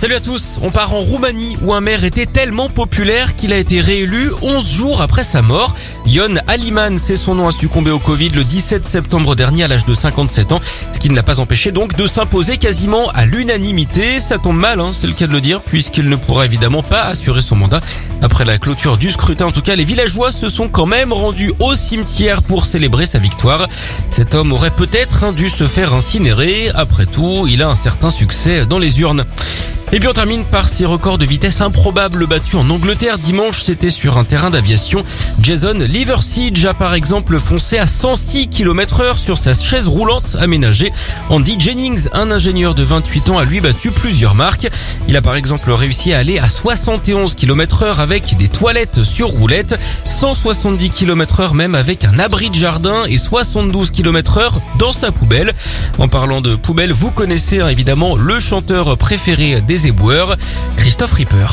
Salut à tous, on part en Roumanie où un maire était tellement populaire qu'il a été réélu 11 jours après sa mort. Yon Aliman, c'est son nom, a succombé au Covid le 17 septembre dernier à l'âge de 57 ans, ce qui ne l'a pas empêché donc de s'imposer quasiment à l'unanimité. Ça tombe mal, hein, c'est le cas de le dire, puisqu'il ne pourra évidemment pas assurer son mandat. Après la clôture du scrutin, en tout cas, les villageois se sont quand même rendus au cimetière pour célébrer sa victoire. Cet homme aurait peut-être hein, dû se faire incinérer. Après tout, il a un certain succès dans les urnes. Et puis on termine par ces records de vitesse improbables battus en Angleterre dimanche. C'était sur un terrain d'aviation. Jason Liversidge a par exemple foncé à 106 km heure sur sa chaise roulante aménagée. Andy Jennings, un ingénieur de 28 ans, a lui battu plusieurs marques. Il a par exemple réussi à aller à 71 km heure avec des toilettes sur roulette, 170 km heure même avec un abri de jardin et 72 km heure dans sa poubelle. En parlant de poubelle, vous connaissez hein, évidemment le chanteur préféré des éboueurs, Christophe Ripper.